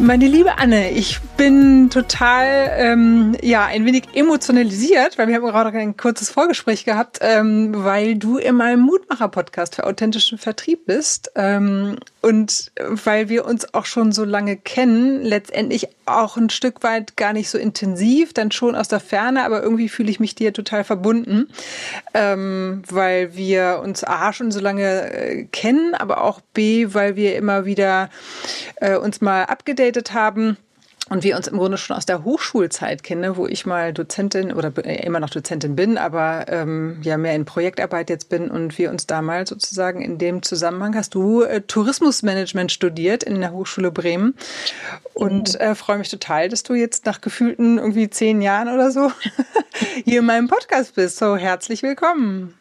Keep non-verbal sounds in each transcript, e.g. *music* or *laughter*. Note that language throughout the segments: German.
Meine liebe Anne, ich bin total, ähm, ja, ein wenig emotionalisiert, weil wir haben gerade ein kurzes Vorgespräch gehabt, ähm, weil du in meinem Mutmacher-Podcast für authentischen Vertrieb bist ähm, und weil wir uns auch schon so lange kennen, letztendlich auch ein Stück weit gar nicht so intensiv, dann schon aus der Ferne, aber irgendwie fühle ich mich dir total verbunden, ähm, weil wir uns A schon so lange äh, kennen, aber auch B, weil wir immer wieder äh, uns mal abgedatet haben und wir uns im Grunde schon aus der Hochschulzeit kennen, wo ich mal Dozentin oder äh, immer noch Dozentin bin, aber ähm, ja mehr in Projektarbeit jetzt bin und wir uns damals sozusagen in dem Zusammenhang hast du äh, Tourismusmanagement studiert in der Hochschule Bremen und äh, freue mich total, dass du jetzt nach gefühlten irgendwie zehn Jahren oder so *laughs* hier in meinem Podcast bist. So herzlich willkommen.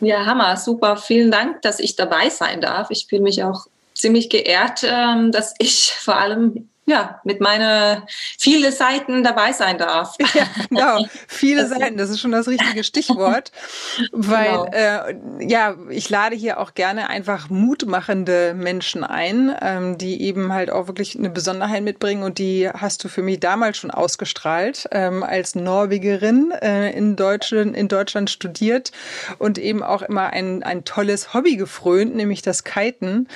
Ja, Hammer, super. Vielen Dank, dass ich dabei sein darf. Ich fühle mich auch ziemlich geehrt, ähm, dass ich vor allem ja, mit meinen vielen Seiten dabei sein darf. *laughs* Ja, genau, viele Seiten, das ist schon das richtige Stichwort, weil genau. äh, ja, ich lade hier auch gerne einfach mutmachende Menschen ein, ähm, die eben halt auch wirklich eine Besonderheit mitbringen und die hast du für mich damals schon ausgestrahlt, ähm, als Norwegerin äh, in, Deutschland, in Deutschland studiert und eben auch immer ein, ein tolles Hobby gefrönt, nämlich das Kiten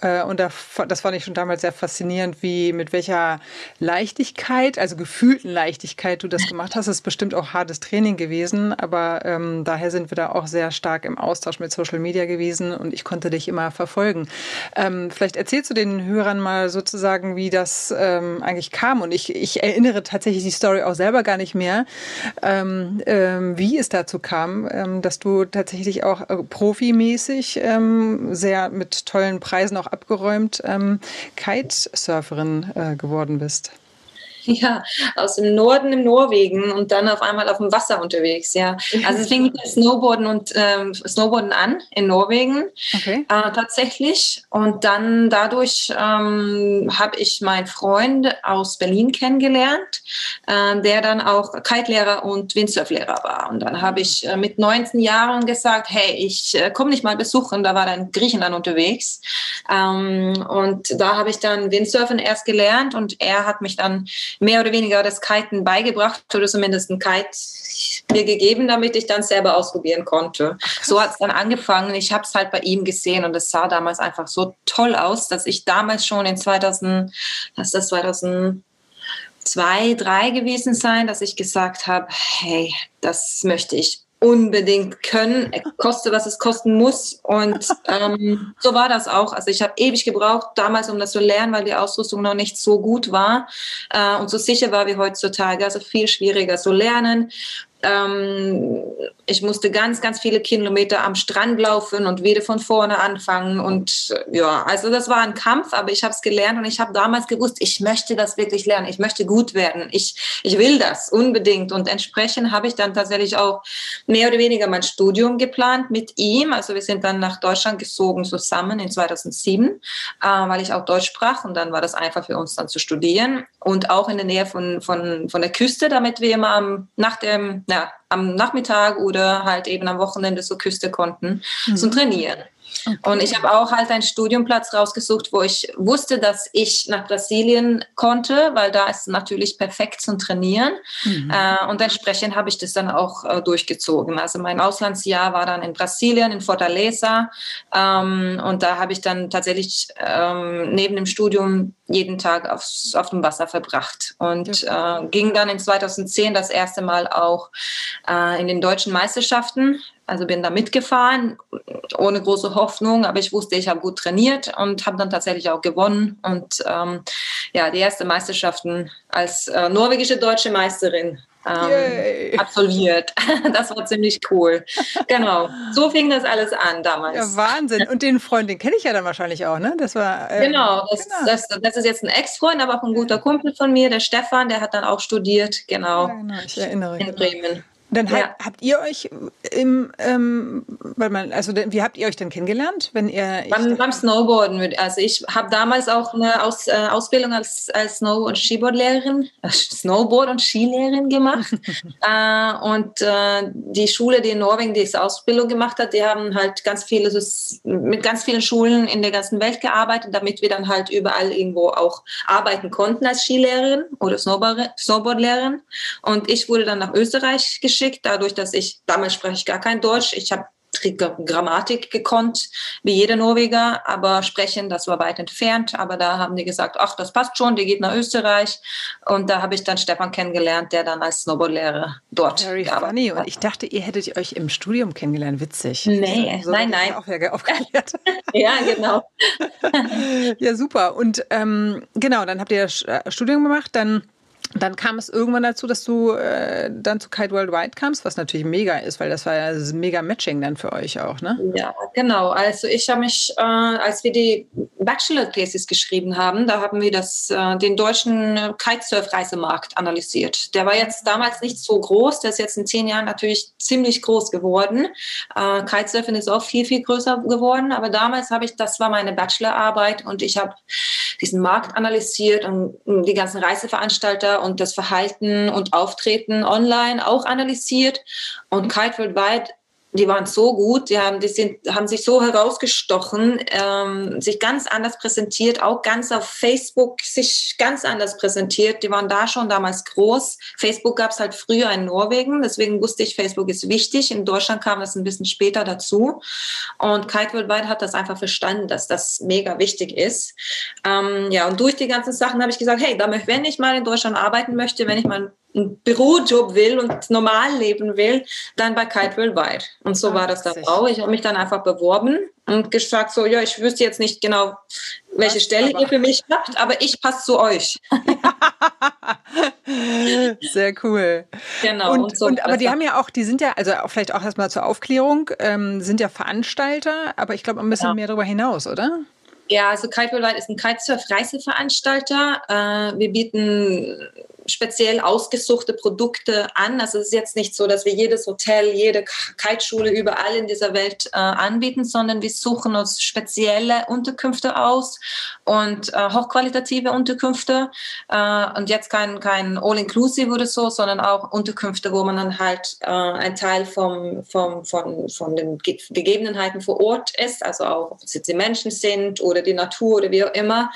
äh, und da, das fand ich schon damals sehr faszinierend, wie mit welcher Leichtigkeit, also gefühlten Leichtigkeit du das *laughs* gemacht hast. Das ist bestimmt auch hartes Training gewesen, aber ähm, daher sind wir da auch sehr stark im Austausch mit Social Media gewesen und ich konnte dich immer verfolgen. Ähm, vielleicht erzählst du den Hörern mal sozusagen, wie das ähm, eigentlich kam und ich, ich erinnere tatsächlich die Story auch selber gar nicht mehr, ähm, ähm, wie es dazu kam, ähm, dass du tatsächlich auch äh, profimäßig sehr mit tollen Preisen auch abgeräumt Kitesurferin äh, äh, geworden bist? *laughs* Ja, aus dem Norden im Norwegen und dann auf einmal auf dem Wasser unterwegs, ja. Also es fing mit Snowboarden und ähm, Snowboarden an in Norwegen okay. äh, tatsächlich. Und dann dadurch ähm, habe ich meinen Freund aus Berlin kennengelernt, äh, der dann auch Kite-Lehrer und Windsurflehrer war. Und dann habe ich äh, mit 19 Jahren gesagt, hey, ich äh, komme nicht mal besuchen. Da war dann Griechenland unterwegs. Ähm, und da habe ich dann Windsurfen erst gelernt und er hat mich dann mehr oder weniger das Kiten beigebracht oder zumindest ein Kite mir gegeben, damit ich dann selber ausprobieren konnte. So hat es dann angefangen. Ich habe es halt bei ihm gesehen und es sah damals einfach so toll aus, dass ich damals schon in 2000, was ist das 2000 zwei, drei gewesen sein, dass ich gesagt habe, hey, das möchte ich unbedingt können, koste was es kosten muss. Und ähm, so war das auch. Also ich habe ewig gebraucht damals, um das zu lernen, weil die Ausrüstung noch nicht so gut war äh, und so sicher war wie heutzutage. Also viel schwieriger zu lernen. Ähm, ich musste ganz, ganz viele Kilometer am Strand laufen und wieder von vorne anfangen. Und ja, also das war ein Kampf, aber ich habe es gelernt und ich habe damals gewusst, ich möchte das wirklich lernen. Ich möchte gut werden. Ich, ich will das unbedingt. Und entsprechend habe ich dann tatsächlich auch mehr oder weniger mein Studium geplant mit ihm. Also wir sind dann nach Deutschland gezogen zusammen in 2007, äh, weil ich auch Deutsch sprach. Und dann war das einfach für uns dann zu studieren und auch in der Nähe von, von, von der Küste, damit wir immer am, nach dem, ja, am Nachmittag oder halt eben am Wochenende zur Küste konnten mhm. zum Trainieren. Okay. Und ich habe auch halt einen Studiumplatz rausgesucht, wo ich wusste, dass ich nach Brasilien konnte, weil da ist natürlich perfekt zum Trainieren. Mhm. Äh, und entsprechend habe ich das dann auch äh, durchgezogen. Also mein Auslandsjahr war dann in Brasilien, in Fortaleza. Ähm, und da habe ich dann tatsächlich ähm, neben dem Studium jeden Tag aufs, auf dem Wasser verbracht. Und äh, ging dann in 2010 das erste Mal auch äh, in den deutschen Meisterschaften also bin da mitgefahren, ohne große Hoffnung, aber ich wusste, ich habe gut trainiert und habe dann tatsächlich auch gewonnen. Und ähm, ja, die erste Meisterschaften als äh, norwegische deutsche Meisterin ähm, absolviert. *laughs* Das war ziemlich cool. Genau. So fing das alles an damals. Ja, Wahnsinn. Und den Freund, den kenne ich ja dann wahrscheinlich auch, ne? Das war. Ähm, genau, das, genau. Das, das, ist jetzt ein Ex-Freund, aber auch ein guter Kumpel von mir, der Stefan, der hat dann auch studiert, genau. Ja, genau. Ich erinnere mich. In Bremen. Dann ja. habt ihr euch im, ähm, weil man, also wie habt ihr euch denn kennengelernt, wenn ihr beim, beim Snowboarden? Also ich habe damals auch eine Aus, äh, Ausbildung als, als Snow- und Skiboardlehrerin, äh, Snowboard- und Skilehrerin gemacht. *laughs* äh, und äh, die Schule, die in Norwegen diese Ausbildung gemacht hat, die haben halt ganz viele, mit ganz vielen Schulen in der ganzen Welt gearbeitet, damit wir dann halt überall irgendwo auch arbeiten konnten als Skilehrerin oder Snowboard, Snowboardlehrerin. Und ich wurde dann nach Österreich geschickt geschickt, dadurch, dass ich, damals spreche ich gar kein Deutsch. Ich habe Grammatik gekonnt, wie jeder Norweger, aber sprechen, das war weit entfernt. Aber da haben die gesagt, ach, das passt schon, die geht nach Österreich. Und da habe ich dann Stefan kennengelernt, der dann als Snowboardlehrer dort Very funny. Und ich dachte, ihr hättet euch im Studium kennengelernt. Witzig. Nee, so nein, nein. Auch aufgeklärt. *laughs* *laughs* ja, genau. ja, super. Und ähm, genau, dann habt ihr das äh, Studium gemacht, dann dann kam es irgendwann dazu, dass du äh, dann zu Kite Worldwide kamst, was natürlich mega ist, weil das war ja das mega Matching dann für euch auch, ne? Ja, genau. Also ich habe mich, äh, als wir die Bachelor Thesis geschrieben haben, da haben wir das, äh, den deutschen Kitesurf-Reisemarkt analysiert. Der war jetzt damals nicht so groß, der ist jetzt in zehn Jahren natürlich ziemlich groß geworden. Äh, Kitesurfen ist auch viel, viel größer geworden, aber damals habe ich, das war meine Bachelorarbeit und ich habe diesen Markt analysiert und die ganzen Reiseveranstalter und das Verhalten und Auftreten online auch analysiert. Und Kite Worldwide die waren so gut, die haben, die sind, haben sich so herausgestochen, ähm, sich ganz anders präsentiert, auch ganz auf Facebook sich ganz anders präsentiert. Die waren da schon damals groß. Facebook gab es halt früher in Norwegen, deswegen wusste ich, Facebook ist wichtig. In Deutschland kam das ein bisschen später dazu. Und Kite Worldwide hat das einfach verstanden, dass das mega wichtig ist. Ähm, ja, und durch die ganzen Sachen habe ich gesagt, hey, wenn ich mal in Deutschland arbeiten möchte, wenn ich mal einen Bürojob will und normal leben will, dann bei Kite Worldwide. Und so war das dann auch. Ich habe mich dann einfach beworben und gesagt so, ja, ich wüsste jetzt nicht genau, welche Was, Stelle ihr für mich habt, aber ich passe zu euch. *laughs* Sehr cool. Genau. Und, und, so und aber die haben ja auch, die sind ja, also vielleicht auch erstmal zur Aufklärung, ähm, sind ja Veranstalter, aber ich glaube ein bisschen ja. mehr darüber hinaus, oder? Ja, also Kite Worldwide ist ein Kitesurf-Reiseveranstalter. Äh, wir bieten speziell ausgesuchte Produkte an. Also es ist jetzt nicht so, dass wir jedes Hotel, jede Kiteschule überall in dieser Welt äh, anbieten, sondern wir suchen uns spezielle Unterkünfte aus und äh, hochqualitative Unterkünfte. Äh, und jetzt kein, kein All-Inclusive oder so, sondern auch Unterkünfte, wo man dann halt äh, ein Teil vom, vom, von, von den Gegebenheiten vor Ort ist, also auch ob es jetzt die Menschen sind oder die Natur oder wie auch immer.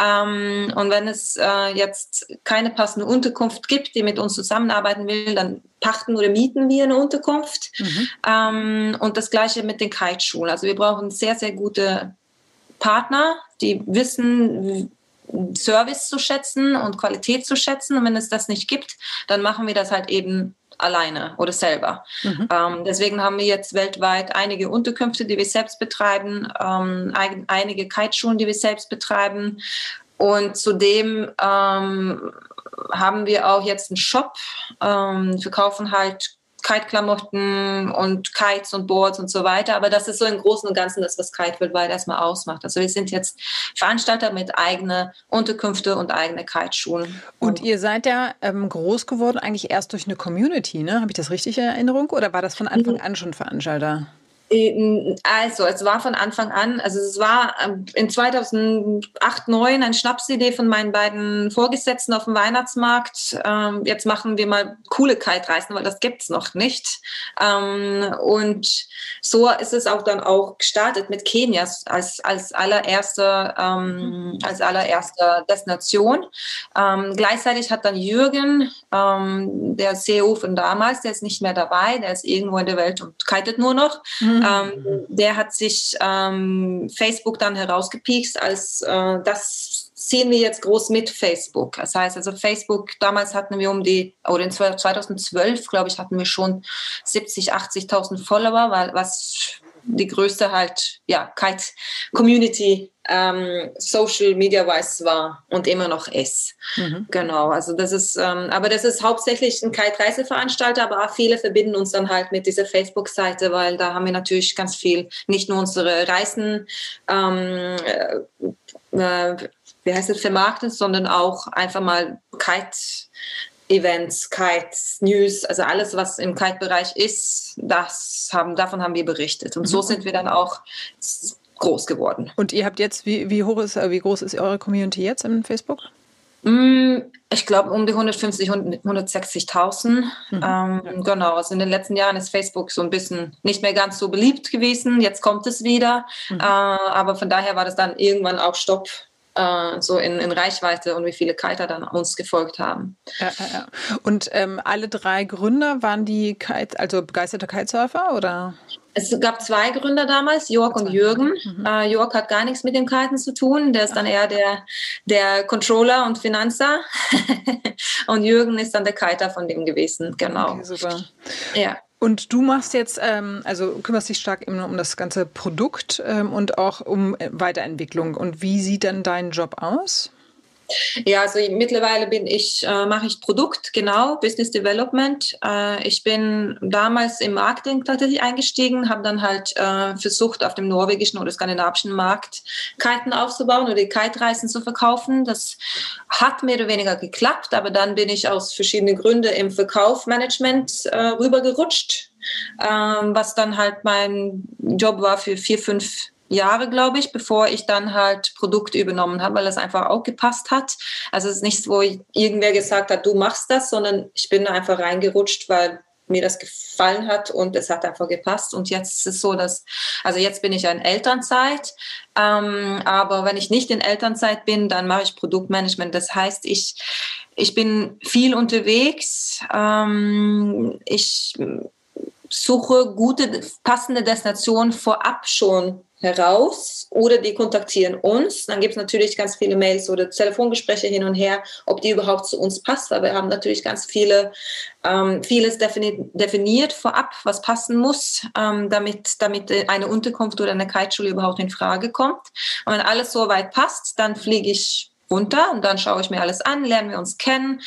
Ähm, und wenn es äh, jetzt keine passende Unterkunft gibt, die mit uns zusammenarbeiten will, dann pachten oder mieten wir eine Unterkunft. Mhm. Ähm, und das gleiche mit den Kiteschulen. Also wir brauchen sehr, sehr gute Partner, die wissen, Service zu schätzen und Qualität zu schätzen. Und wenn es das nicht gibt, dann machen wir das halt eben alleine oder selber. Mhm. Ähm, deswegen haben wir jetzt weltweit einige Unterkünfte, die wir selbst betreiben, ähm, ein, einige Kiteschulen, die wir selbst betreiben. Und zudem ähm, haben wir auch jetzt einen Shop. Ähm, wir kaufen halt Kite-Klamotten und Kites und Boards und so weiter. Aber das ist so im Großen und Ganzen das, was Kite weltweit erstmal ausmacht. Also wir sind jetzt Veranstalter mit eigenen Unterkünfte und eigene Kiteschulen. Und ihr seid ja ähm, groß geworden eigentlich erst durch eine Community, ne? Habe ich das richtig in Erinnerung? Oder war das von Anfang mhm. an schon Veranstalter? Ähm, also, es war von Anfang an, also es war ähm, in 2008, 2009 eine Schnapsidee von meinen beiden Vorgesetzten auf dem Weihnachtsmarkt. Ähm, jetzt machen wir mal coole Kite-Reisen, weil das gibt's noch nicht. und so ist es auch dann auch gestartet mit Kenia als, als allererste, als allererste Destination. gleichzeitig hat dann Jürgen, der CEO von damals, der ist nicht mehr dabei, der ist irgendwo in der Welt und kitet nur noch. Mhm Mhm. Ähm, der hat sich ähm, Facebook dann herausgepiekst als äh, das ziehen wir jetzt groß mit Facebook. Das heißt also Facebook, damals hatten wir um die, oder in 2012, glaube ich, hatten wir schon 70, 80.000 Follower, weil was die größte halt, ja, Kite-Community ähm, Social Media wise war und immer noch ist. Mhm. Genau, also das ist, ähm, aber das ist hauptsächlich ein Kite-Reiseveranstalter, aber auch viele verbinden uns dann halt mit dieser Facebook-Seite, weil da haben wir natürlich ganz viel, nicht nur unsere Reisen, ähm, äh, äh wie heißt es, vermarktet, sondern auch einfach mal Kite Events, Kites, News, also alles, was im Kite-Bereich ist, das haben, davon haben wir berichtet. Und so mhm. sind wir dann auch groß geworden. Und ihr habt jetzt, wie, wie hoch ist, wie groß ist eure Community jetzt im Facebook? Mm, ich glaube um die 150, 160.000. Mhm. Ähm, genau, also in den letzten Jahren ist Facebook so ein bisschen nicht mehr ganz so beliebt gewesen. Jetzt kommt es wieder. Mhm. Äh, aber von daher war das dann irgendwann auch Stopp äh, so in, in, Reichweite und wie viele Kiter dann uns gefolgt haben. Ja, ja, ja. Und ähm, alle drei Gründer waren die Kite, also begeisterte Kitesurfer oder? Es gab zwei Gründer damals, Jörg und Jürgen. Mhm. Uh, Jörg hat gar nichts mit dem Kiten zu tun. Der ist dann eher der, der Controller und Finanzer. *laughs* und Jürgen ist dann der Kiter von dem gewesen. Genau. Okay, super. Ja. Und du machst jetzt, ähm, also kümmerst dich stark eben um das ganze Produkt ähm, und auch um äh, Weiterentwicklung. Und wie sieht dann dein Job aus? Ja, also mittlerweile bin ich, äh, mache ich Produkt, genau, Business Development. Äh, ich bin damals im Marketing tatsächlich eingestiegen, habe dann halt äh, versucht, auf dem norwegischen oder skandinavischen Markt Kiten aufzubauen oder Kite-Reisen zu verkaufen. Das hat mehr oder weniger geklappt, aber dann bin ich aus verschiedenen Gründen im Verkaufsmanagement äh, rübergerutscht, ähm, was dann halt mein Job war für vier, fünf Jahre, glaube ich, bevor ich dann halt Produkt übernommen habe, weil das einfach auch gepasst hat. Also es ist nichts, wo irgendwer gesagt hat, du machst das, sondern ich bin einfach reingerutscht, weil mir das gefallen hat und es hat einfach gepasst. Und jetzt ist es so, dass, also jetzt bin ich in Elternzeit, ähm, aber wenn ich nicht in Elternzeit bin, dann mache ich Produktmanagement. Das heißt, ich, ich bin viel unterwegs. Ähm, ich suche gute, passende Destinationen vorab schon heraus oder die kontaktieren uns. Dann gibt es natürlich ganz viele Mails oder Telefongespräche hin und her, ob die überhaupt zu uns passt, weil wir haben natürlich ganz viele, ähm, vieles definiert, definiert vorab, was passen muss, ähm, damit, damit eine Unterkunft oder eine Kiteschule überhaupt in Frage kommt. Und wenn alles so weit passt, dann fliege ich runter und dann schaue ich mir alles an, lernen wir uns kennen.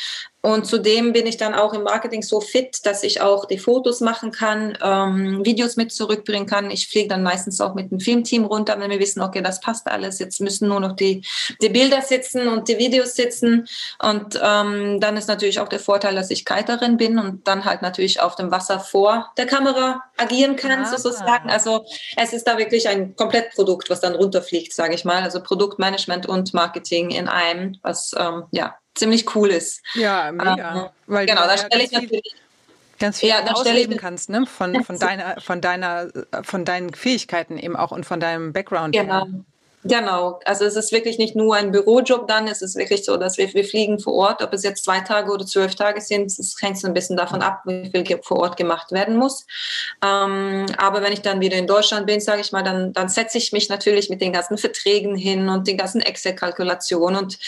Und zudem bin ich dann auch im Marketing so fit, dass ich auch die Fotos machen kann, ähm, Videos mit zurückbringen kann. Ich fliege dann meistens auch mit dem Filmteam runter, wenn wir wissen, okay, das passt alles. Jetzt müssen nur noch die, die Bilder sitzen und die Videos sitzen. Und ähm, dann ist natürlich auch der Vorteil, dass ich Kiterin bin und dann halt natürlich auf dem Wasser vor der Kamera agieren kann, ah. sozusagen. Also es ist da wirklich ein Komplettprodukt, was dann runterfliegt, sage ich mal. Also Produktmanagement und Marketing in einem, was ähm, ja ziemlich cool ist. Ja, mega. Ähm, Weil genau, da stelle ich natürlich ganz viel ja, ausleben kannst, ne? Von, von *laughs* deiner, von deiner, von deinen Fähigkeiten eben auch und von deinem Background. Genau. Genau, also es ist wirklich nicht nur ein Bürojob dann, es ist wirklich so, dass wir, wir fliegen vor Ort, ob es jetzt zwei Tage oder zwölf Tage sind, es hängt so ein bisschen davon ab, wie viel vor Ort gemacht werden muss. Ähm, aber wenn ich dann wieder in Deutschland bin, sage ich mal, dann, dann setze ich mich natürlich mit den ganzen Verträgen hin und den ganzen Excel-Kalkulationen und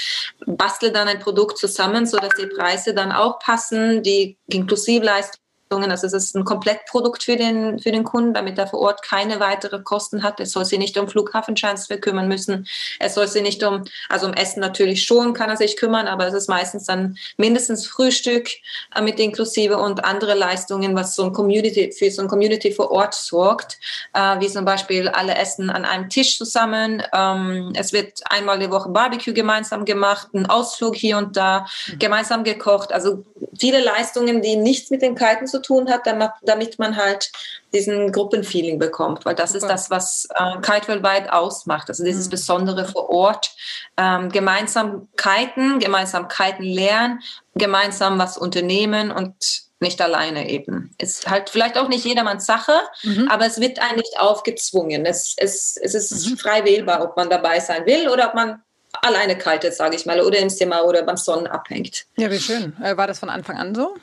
bastel dann ein Produkt zusammen, sodass die Preise dann auch passen, die Inklusivleistung also es ist ein Komplettprodukt für den, für den Kunden, damit er vor Ort keine weitere Kosten hat. Es soll sich nicht um Flughafentransfer kümmern müssen. Es soll sich nicht um, also um Essen natürlich schon kann er sich kümmern, aber es ist meistens dann mindestens Frühstück äh, mit inklusive und andere Leistungen, was so ein Community, für so ein Community vor Ort sorgt, äh, wie zum Beispiel alle essen an einem Tisch zusammen. Ähm, es wird einmal die Woche Barbecue gemeinsam gemacht, ein Ausflug hier und da, mhm. gemeinsam gekocht. Also viele Leistungen, die nichts mit den Kalten zu zu tun hat, damit man halt diesen Gruppenfeeling bekommt, weil das Super. ist das, was äh, Kite weltweit ausmacht. Also dieses mhm. Besondere vor Ort, ähm, gemeinsam kiten, gemeinsam kiten lernen, gemeinsam was unternehmen und nicht alleine eben. Ist halt vielleicht auch nicht jedermanns Sache, mhm. aber es wird einem nicht aufgezwungen. Es, es, es ist mhm. frei wählbar, ob man dabei sein will oder ob man alleine kitet, sage ich mal, oder im Zimmer oder beim Sonnen abhängt. Ja, wie schön. Äh, war das von Anfang an so?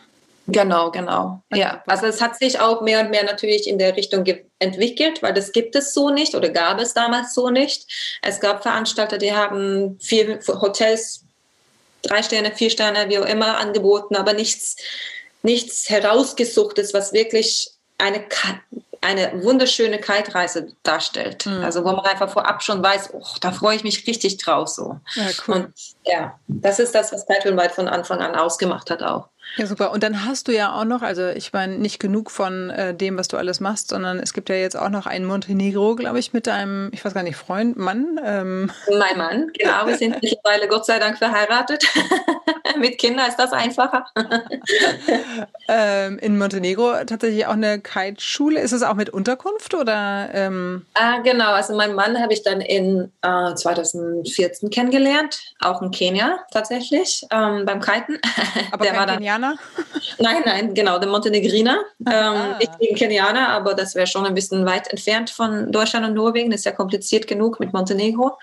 Genau, genau. Ja, also es hat sich auch mehr und mehr natürlich in der Richtung entwickelt, weil das gibt es so nicht oder gab es damals so nicht. Es gab Veranstalter, die haben vier Hotels, drei Sterne, vier Sterne, wie auch immer angeboten, aber nichts, nichts herausgesuchtes, was wirklich eine, eine wunderschöne Kite-Reise darstellt. Mhm. Also wo man einfach vorab schon weiß, oh, da freue ich mich richtig drauf so. Ja, cool. Und ja, das ist das, was Kite Weit von Anfang an ausgemacht hat auch. Ja, super. Und dann hast du ja auch noch, also ich meine, nicht genug von äh, dem, was du alles machst, sondern es gibt ja jetzt auch noch einen Montenegro, glaube ich, mit deinem, ich weiß gar nicht, Freund, Mann. Ähm. Mein Mann, genau. Wir sind *laughs* mittlerweile Gott sei Dank verheiratet. *laughs* Mit Kindern ist das einfacher. *laughs* ähm, in Montenegro tatsächlich auch eine Kite-Schule. Ist es auch mit Unterkunft oder? Ähm? Ah, genau, also meinen Mann habe ich dann in äh, 2014 kennengelernt, auch in Kenia tatsächlich, ähm, beim Kiten. *laughs* Aber der kein war dann, Kenianer? Nein, nein, genau, der Montenegriner. Ähm, ah. Ich bin Kenianer, aber das wäre schon ein bisschen weit entfernt von Deutschland und Norwegen. Das ist ja kompliziert genug mit Montenegro.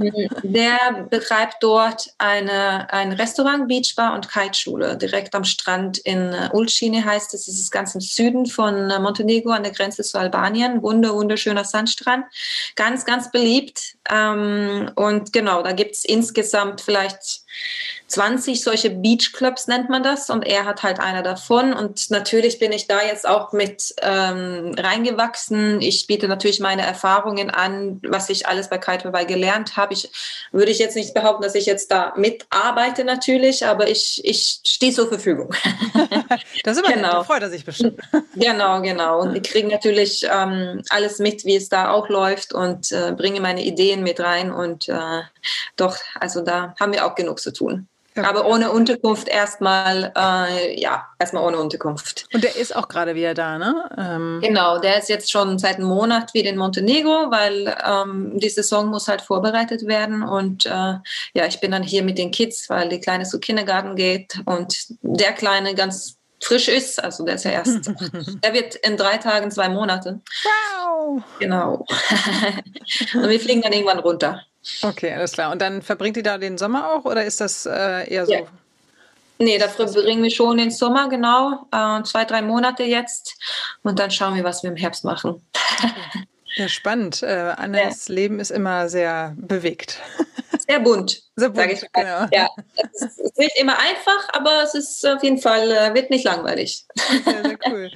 ähm, der betreibt dort eine, ein Restaurant, Beachbar und Kiteschule direkt am Strand in uh, Ulcine heißt es. Das ist ganz im Süden von uh, Montenegro an der Grenze zu Albanien. Wunder, wunderschöner Sandstrand. Ganz, ganz beliebt. Ähm, und genau, da gibt es insgesamt vielleicht 20 solche Beachclubs nennt man das und er hat halt einer davon und natürlich bin ich da jetzt auch mit ähm, reingewachsen. Ich biete natürlich meine Erfahrungen an, was ich alles bei Kiteway gelernt habe. Ich würde ich jetzt nicht behaupten, dass ich jetzt da mitarbeite natürlich, aber ich, ich stehe zur Verfügung. das ist immer genau. freut er sich bestimmt. genau, genau. Und ich kriege natürlich ähm, alles mit, wie es da auch läuft und äh, bringe meine Ideen mit rein und äh, doch, also da haben wir auch genug zu tun. Okay. Aber ohne Unterkunft erstmal, äh, ja, erstmal ohne Unterkunft. Und der ist auch gerade wieder da, ne? Ähm. Genau, der ist jetzt schon seit einem Monat wieder in Montenegro, weil ähm, die Saison muss halt vorbereitet werden. Und äh, ja, ich bin dann hier mit den Kids, weil die Kleine zu Kindergarten geht und der Kleine ganz frisch ist. Also der ist ja erst, *laughs* der wird in drei Tagen zwei Monate. Wow! Genau. *laughs* und wir fliegen dann irgendwann runter. Okay, alles klar. Und dann verbringt ihr da den Sommer auch oder ist das äh, eher so? Ja. Nee, da verbringen wir schon den Sommer, genau. Äh, zwei, drei Monate jetzt. Und dann schauen wir, was wir im Herbst machen. Ja, spannend. Äh, Annes ja. Leben ist immer sehr bewegt. Sehr bunt, sehr bunt sage ich mal. Genau. Ja, es ist nicht immer einfach, aber es ist auf jeden Fall, äh, wird nicht langweilig. Sehr, sehr cool.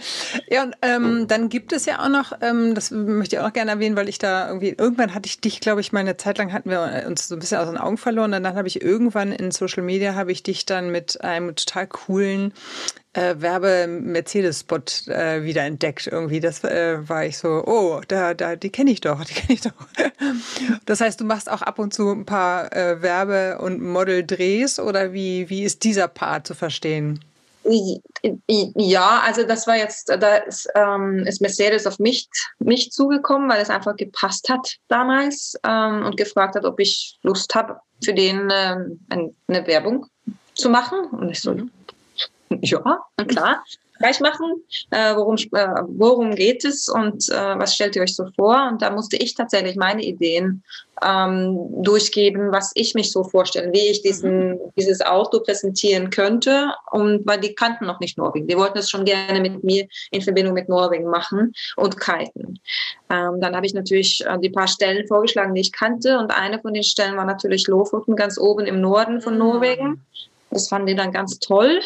Ja, und ähm, dann gibt es ja auch noch, ähm, das möchte ich auch noch gerne erwähnen, weil ich da irgendwie, irgendwann hatte ich dich, glaube ich, mal eine Zeit lang hatten wir uns so ein bisschen aus den Augen verloren. Und dann habe ich irgendwann in Social Media, habe ich dich dann mit einem total coolen äh, Werbe-Mercedes-Spot äh, wieder entdeckt irgendwie. Das äh, war ich so, oh, da, da, die kenne ich doch, *laughs* die kenne ich doch. das heißt, du machst auch ab und zu ein paar äh, Werbe- und Model-Drehs oder wie, wie ist dieser Part zu verstehen? Ja, also das war jetzt, da ist, ähm, ist Mercedes auf mich, mich zugekommen, weil es einfach gepasst hat damals ähm, und gefragt hat, ob ich Lust habe, für den ähm, eine Werbung zu machen. Und ich so, mhm. *laughs* Ja, na klar. Gleich machen. Äh, worum, äh, worum geht es und äh, was stellt ihr euch so vor? Und da musste ich tatsächlich meine Ideen ähm, durchgeben, was ich mich so vorstelle, wie ich diesen, mhm. dieses Auto präsentieren könnte. Und weil die kannten noch nicht Norwegen. Die wollten es schon gerne mit mir in Verbindung mit Norwegen machen und kiten. Ähm, dann habe ich natürlich äh, die paar Stellen vorgeschlagen, die ich kannte. Und eine von den Stellen war natürlich Lofoten, ganz oben im Norden von mhm. Norwegen. Das fanden die dann ganz toll.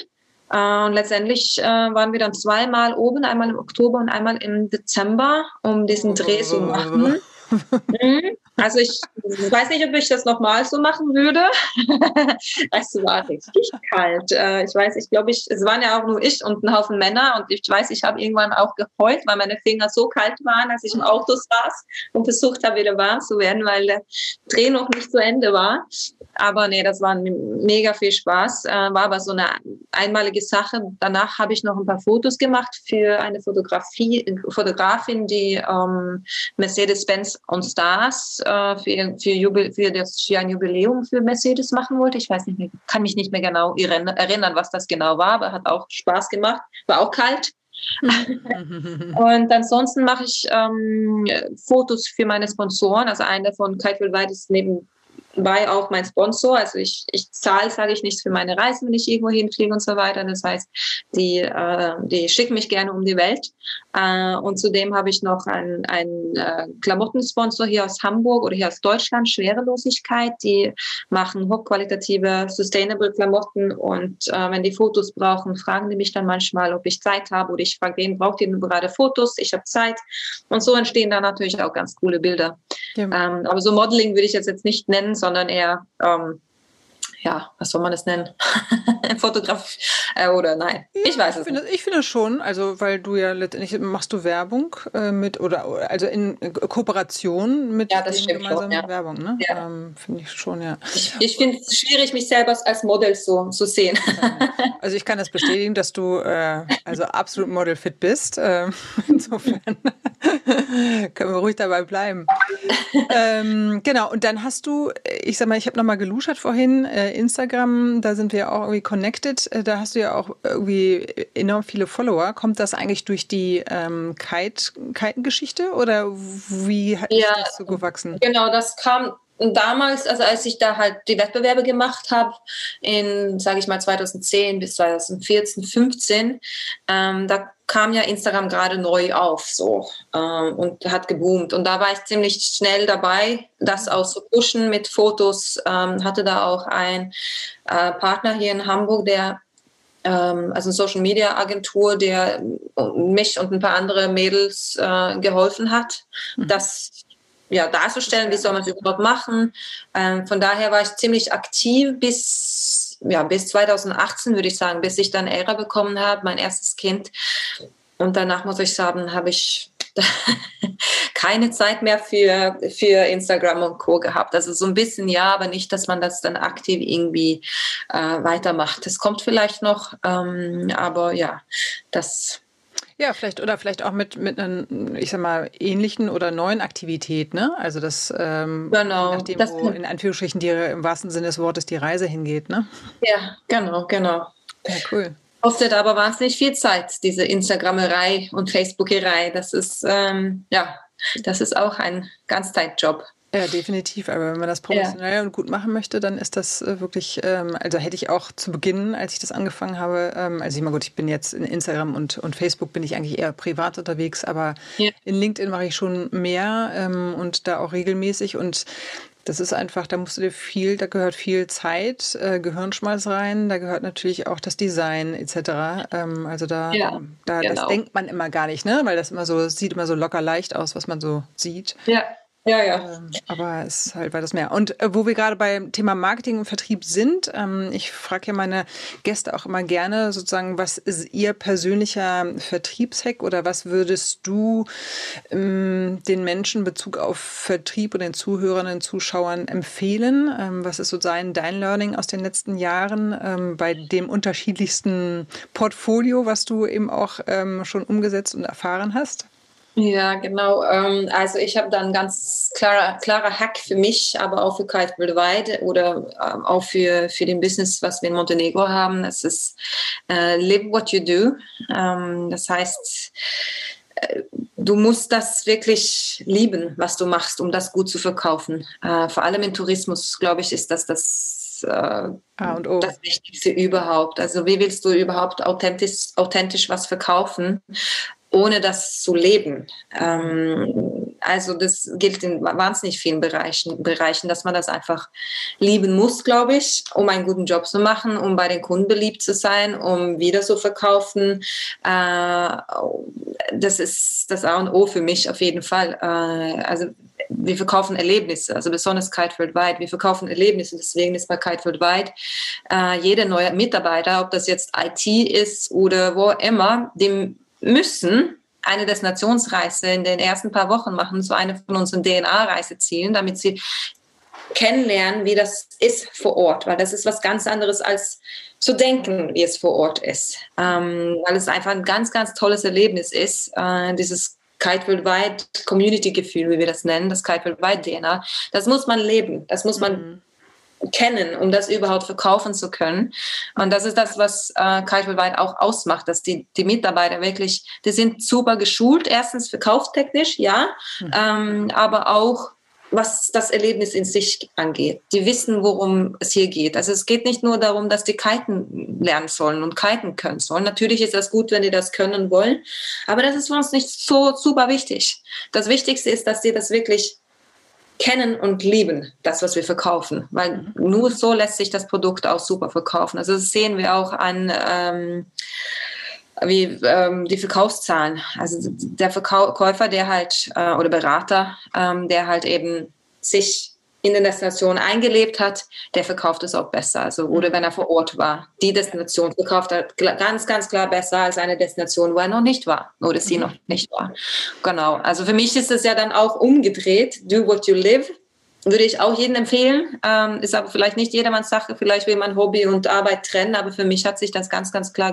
Äh, und letztendlich äh, waren wir dann zweimal oben, einmal im Oktober und einmal im Dezember, um diesen Dreh zu machen. *laughs* Mhm. Also ich weiß nicht, ob ich das nochmal so machen würde. *laughs* es war richtig kalt. Äh, ich weiß, ich glaube, ich, es waren ja auch nur ich und ein Haufen Männer und ich weiß, ich habe irgendwann auch geheult, weil meine Finger so kalt waren, als ich im Auto saß und versucht habe, wieder warm zu werden, weil der Dreh noch nicht zu Ende war. Aber nee, das war mega viel Spaß. Äh, war aber so eine einmalige Sache. Danach habe ich noch ein paar Fotos gemacht für eine Fotografie, Fotografin, die ähm, Mercedes-Benz on Stars äh, für, für, Jubil für, das, für ein Jubiläum für Mercedes machen wollte. Ich weiß nicht mehr, kann mich nicht mehr genau erinnern, was das genau war, aber hat auch Spaß gemacht. War auch kalt. *laughs* und ansonsten mache ich ähm, Fotos für meine Sponsoren. Also einer von Kite Worldwide ist neben bei auch mein Sponsor. Also ich, ich zahle, sage ich nicht, für meine Reisen, wenn ich irgendwo hinfliege und so weiter. Das heißt, die, äh, die schicken mich gerne um die Welt. Äh, und zudem habe ich noch einen, einen äh, Klamottensponsor hier aus Hamburg oder hier aus Deutschland, Schwerelosigkeit. Die machen hochqualitative, sustainable Klamotten. Und äh, wenn die Fotos brauchen, fragen die mich dann manchmal, ob ich Zeit habe oder ich frage, wen braucht ihr gerade Fotos? Ich habe Zeit. Und so entstehen dann natürlich auch ganz coole Bilder. Ja. Ähm, aber so Modeling würde ich jetzt, jetzt nicht nennen, sondern eher ähm, ja, was soll man das nennen? *laughs* Fotograf äh, oder nein? ich weiß es finde, nicht. Ich finde schon, also weil du ja letztendlich machst du Werbung äh, mit oder also in Kooperation mit ja, das stimmt gemeinsamen schon, ja. Werbung, ne? Ja. Ähm, finde ich schon, ja. Ich, ich finde es schwierig, mich selber als Model so zu so sehen. Also ich kann das bestätigen, dass du äh, also absolut modelfit bist. Ähm, *laughs* insofern *laughs* können wir ruhig dabei bleiben. ähm, genau, und dann hast du, ich sag mal, ich habe nochmal geluschert vorhin, äh, Instagram, da sind wir auch irgendwie connected. Äh, da hast du ja auch irgendwie enorm viele Follower. Kommt das eigentlich durch die ähm, Kite, Kiten-Geschichte oder wie ist ja, das so gewachsen? Genau, das kam damals, also als ich da halt die Wettbewerbe gemacht habe, in, sage ich mal, 2010 bis 2014, 15, ähm, da kam ja Instagram gerade neu auf so ähm, und hat geboomt. Und da war ich ziemlich schnell dabei, das auch zu pushen mit Fotos. Ähm, hatte da auch ein äh, Partner hier in Hamburg, der ähm, also eine Social Media Agentur, der mich und ein paar andere Mädels äh, geholfen hat, mhm. das ja, darzustellen, wie soll man es überhaupt machen. Ähm, von daher war ich ziemlich aktiv bis, ja, bis 2018, würde ich sagen, bis ich dann Ära bekommen habe, mein erstes Kind. Und danach muss ich sagen, habe ich *laughs* keine Zeit mehr für, für Instagram und Co. gehabt. Also so ein bisschen ja, aber nicht, dass man das dann aktiv irgendwie äh, weitermacht. Das kommt vielleicht noch, ähm, aber ja, das ja, vielleicht oder vielleicht auch mit, mit einer, ich sag mal, ähnlichen oder neuen Aktivität, ne? Also das, ähm, genau, nachdem das wo in Anführungsstrichen die, im wahrsten Sinne des Wortes die Reise hingeht, ne? Ja, genau, genau. Ja, cool. Kostet aber wahnsinnig viel Zeit, diese Instagrammerei und Facebookerei. Das ist, ähm, ja, das ist auch ein Ganzzeitjob. Ja, definitiv. Aber wenn man das professionell ja. und gut machen möchte, dann ist das äh, wirklich, ähm, also hätte ich auch zu Beginn, als ich das angefangen habe, ähm, also ich mal gut, ich bin jetzt in Instagram und, und Facebook bin ich eigentlich eher privat unterwegs, aber ja. in LinkedIn mache ich schon mehr ähm, und da auch regelmäßig und das ist einfach, da musst du dir viel, da gehört viel Zeit, äh, Gehirnschmalz rein, da gehört natürlich auch das Design etc. Ähm, also da, ja, da genau. das denkt man immer gar nicht, ne? Weil das immer so, sieht immer so locker leicht aus, was man so sieht. Ja. Ja, ja. Ähm, aber es ist halt weitaus mehr. Und äh, wo wir gerade beim Thema Marketing und Vertrieb sind, ähm, ich frage ja meine Gäste auch immer gerne sozusagen, was ist ihr persönlicher Vertriebshack oder was würdest du ähm, den Menschen in Bezug auf Vertrieb und den Zuhörern und Zuschauern empfehlen? Ähm, was ist sozusagen dein Learning aus den letzten Jahren ähm, bei dem unterschiedlichsten Portfolio, was du eben auch ähm, schon umgesetzt und erfahren hast? Ja, genau. Ähm, also ich habe dann ganz klarer, klarer Hack für mich, aber auch für Kite Worldwide oder ähm, auch für, für den Business, was wir in Montenegro haben. Es ist äh, Live What You Do. Ähm, das heißt, äh, du musst das wirklich lieben, was du machst, um das gut zu verkaufen. Äh, vor allem im Tourismus, glaube ich, ist das das äh, das Wichtigste überhaupt. Also wie willst du überhaupt authentisch, authentisch was verkaufen, ohne das zu leben. Ähm, also das gilt in wahnsinnig vielen Bereichen, Bereichen, dass man das einfach lieben muss, glaube ich, um einen guten Job zu machen, um bei den Kunden beliebt zu sein, um wieder zu verkaufen. Äh, das ist das A und O für mich auf jeden Fall. Äh, also wir verkaufen Erlebnisse, also besonders Kite Worldwide. Wir verkaufen Erlebnisse, deswegen ist bei Kite Worldwide äh, jeder neue Mitarbeiter, ob das jetzt IT ist oder wo immer, dem müssen eine Destinationsreise in den ersten paar Wochen machen, so eine von unseren DNA-Reisezielen, damit sie kennenlernen, wie das ist vor Ort, weil das ist was ganz anderes als zu denken, wie es vor Ort ist, ähm, weil es einfach ein ganz, ganz tolles Erlebnis ist, äh, dieses Kite Worldwide Community-Gefühl, wie wir das nennen, das Kite Worldwide DNA, das muss man leben, das muss man mhm kennen, um das überhaupt verkaufen zu können. Und das ist das, was äh, Kite auch ausmacht, dass die, die Mitarbeiter wirklich, die sind super geschult, erstens verkaufstechnisch, ja, mhm. ähm, aber auch was das Erlebnis in sich angeht. Die wissen, worum es hier geht. Also es geht nicht nur darum, dass die kiten lernen sollen und kiten können sollen. Natürlich ist das gut, wenn die das können wollen, aber das ist für uns nicht so super wichtig. Das Wichtigste ist, dass sie das wirklich kennen und lieben, das, was wir verkaufen. Weil mhm. nur so lässt sich das Produkt auch super verkaufen. Also das sehen wir auch an ähm, wie ähm, die Verkaufszahlen. Also der Verkäufer, der halt, äh, oder Berater, ähm, der halt eben sich in der Destination eingelebt hat, der verkauft es auch besser. Also, oder wenn er vor Ort war. Die Destination verkauft er ganz, ganz klar besser als eine Destination, wo er noch nicht war oder sie mhm. noch nicht war. Genau. Also für mich ist es ja dann auch umgedreht. Do what you live würde ich auch jedem empfehlen. Ähm, ist aber vielleicht nicht jedermanns Sache. Vielleicht will man Hobby und Arbeit trennen, aber für mich hat sich das ganz, ganz klar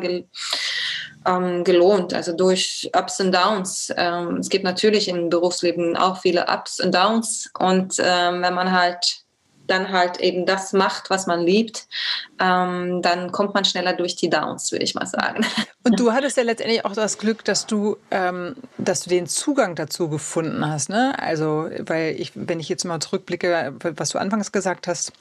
ähm, gelohnt. Also durch Ups und Downs. Ähm, es gibt natürlich im Berufsleben auch viele Ups und Downs. Und ähm, wenn man halt dann halt eben das macht, was man liebt, ähm, dann kommt man schneller durch die Downs, würde ich mal sagen. *laughs* Und du hattest ja letztendlich auch das Glück, dass du, ähm, dass du den Zugang dazu gefunden hast, ne? Also, weil ich, wenn ich jetzt mal zurückblicke, was du anfangs gesagt hast,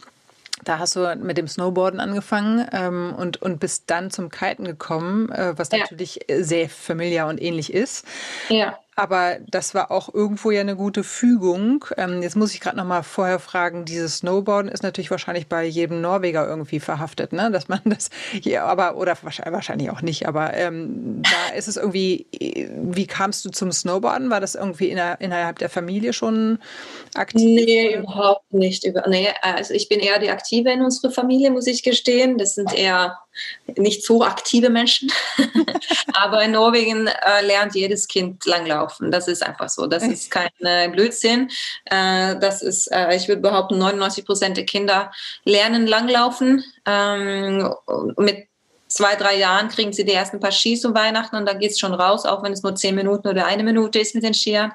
da hast du mit dem Snowboarden angefangen ähm, und, und bist dann zum Kiten gekommen, äh, was ja. natürlich sehr familiär und ähnlich ist. Ja. Aber das war auch irgendwo ja eine gute Fügung. Ähm, jetzt muss ich gerade noch mal vorher fragen, dieses Snowboarden ist natürlich wahrscheinlich bei jedem Norweger irgendwie verhaftet, ne? Dass man das *laughs* hier, aber oder wahrscheinlich auch nicht. Aber ähm, da ist es irgendwie. Wie kamst du zum Snowboarden? War das irgendwie inner, innerhalb der Familie schon aktiv? Nee, überhaupt nicht. Nee, also ich bin eher die Aktive in unserer Familie, muss ich gestehen. Das sind eher nicht so aktive Menschen. *laughs* Aber in Norwegen äh, lernt jedes Kind langlaufen. Das ist einfach so. Das ist kein äh, Blödsinn. Äh, das ist, äh, ich würde behaupten, 99 Prozent der Kinder lernen langlaufen. Ähm, mit zwei, drei Jahren kriegen sie die ersten paar Ski zu Weihnachten und dann geht es schon raus, auch wenn es nur zehn Minuten oder eine Minute ist mit den Skiern.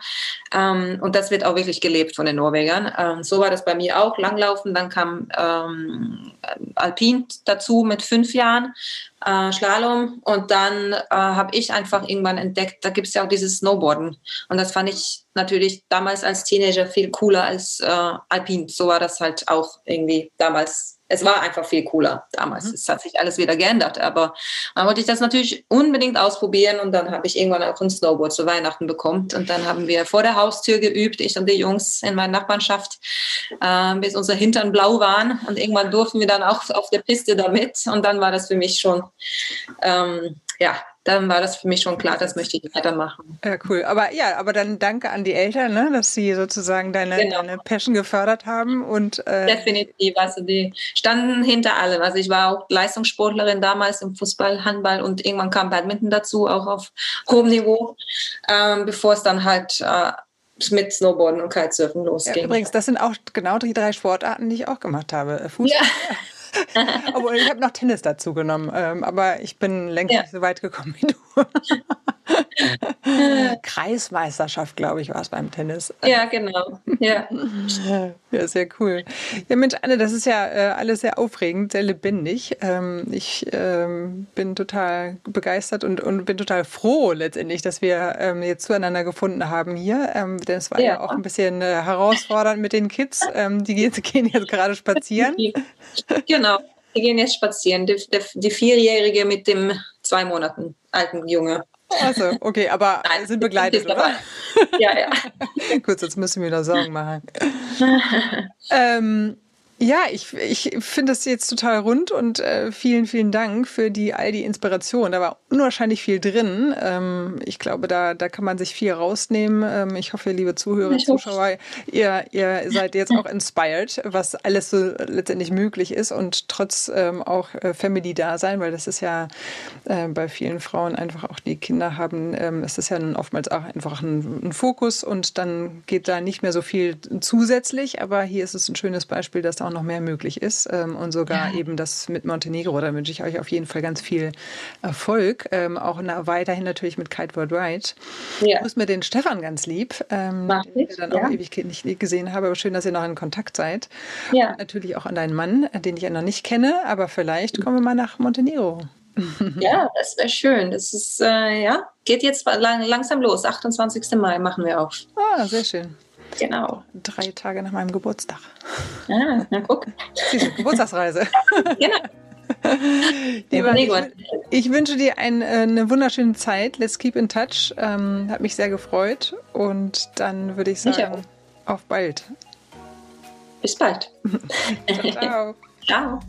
Ähm, und das wird auch wirklich gelebt von den Norwegern. Ähm, so war das bei mir auch, Langlaufen. Dann kam ähm, Alpin dazu mit fünf Jahren, äh, Slalom. Und dann äh, habe ich einfach irgendwann entdeckt, da gibt es ja auch dieses Snowboarden. Und das fand ich natürlich damals als Teenager viel cooler als äh, Alpin. So war das halt auch irgendwie damals es war einfach viel cooler damals. Mhm. Es hat sich alles wieder geändert. Aber dann wollte ich das natürlich unbedingt ausprobieren und dann habe ich irgendwann auch ein Snowboard zu Weihnachten bekommen. Und dann haben wir vor der Haustür geübt, ich und die Jungs in meiner Nachbarschaft, äh, bis unser Hintern blau waren. Und irgendwann durften wir dann auch auf der Piste damit. Und dann war das für mich schon, ähm, ja, dann war das für mich schon klar, das möchte ich weitermachen. Ja, cool. Aber ja, aber dann danke an die Eltern, ne, dass sie sozusagen deine, genau. deine Passion gefördert haben. Und, äh Definitiv. Also die standen hinter allem. Also ich war auch Leistungssportlerin damals im Fußball, Handball und irgendwann kam Badminton dazu, auch auf hohem Niveau, ähm, bevor es dann halt äh, mit Snowboarden und Kitesurfen losging. Ja, übrigens, das sind auch genau die drei Sportarten, die ich auch gemacht habe. Fußball. Ja. *laughs* Obwohl, ich habe noch Tennis dazu genommen, ähm, aber ich bin längst ja. nicht so weit gekommen wie du. *laughs* Kreismeisterschaft, glaube ich, war es beim Tennis. Ja, genau. Ja. *laughs* ja, sehr cool. Ja, Mensch, Anne, das ist ja äh, alles sehr aufregend, sehr lebendig. Ähm, ich ähm, bin total begeistert und, und bin total froh letztendlich, dass wir ähm, jetzt zueinander gefunden haben hier. Ähm, denn es war ja. ja. auch ein bisschen äh, herausfordernd mit den Kids. Ähm, die gehen, *laughs* gehen jetzt gerade spazieren. Genau. Die gehen jetzt spazieren. Die, die, Vierjährige mit dem zwei Monaten alten Junge. Also, okay, aber Nein, sind begleitet, oder? Ja, ja. *laughs* Gut, jetzt müssen wir da Sorgen machen. *laughs* ähm, ja, ich, ich finde es jetzt total rund und äh, vielen, vielen Dank für die all die Inspiration. Da war unwahrscheinlich viel drin. Ähm, ich glaube, da, da kann man sich viel rausnehmen. Ähm, ich hoffe, liebe Zuhörer und Zuschauer, ihr, ihr seid jetzt auch inspired, was alles so letztendlich möglich ist und trotz ähm, auch äh, Family da sein, weil das ist ja äh, bei vielen Frauen einfach auch, die Kinder haben, ähm, es ist ja nun oftmals auch einfach ein, ein Fokus und dann geht da nicht mehr so viel zusätzlich. Aber hier ist es ein schönes Beispiel, dass da auch noch mehr möglich ist ähm, und sogar eben das mit Montenegro. Da wünsche ich euch auf jeden Fall ganz viel Erfolg. Ähm, auch weiterhin natürlich mit Kite World Ride. Ja. Ich muss mir den Stefan ganz lieb, ähm, den ich dann ja. auch ewig nicht gesehen habe, aber schön, dass ihr noch in Kontakt seid. Ja. Und natürlich auch an deinen Mann, den ich ja noch nicht kenne, aber vielleicht kommen wir mal nach Montenegro. *laughs* Ja, das wäre schön. Das ist, äh, ja, geht jetzt lang, langsam los. 28. Mai machen wir auf. Ah, sehr schön. Genau. Drei Tage nach meinem Geburtstag. Ah, na guck. *laughs* Diese Geburtstagsreise. *laughs* genau. *laughs* Lieber, ich, ich, wünsche dir ein, äh, eine wunderschöne Zeit. Let's keep in touch. Ähm, hat mich sehr gefreut. Und dann würde ich sagen, auf bald. Bis bald. ciao. ciao. ciao.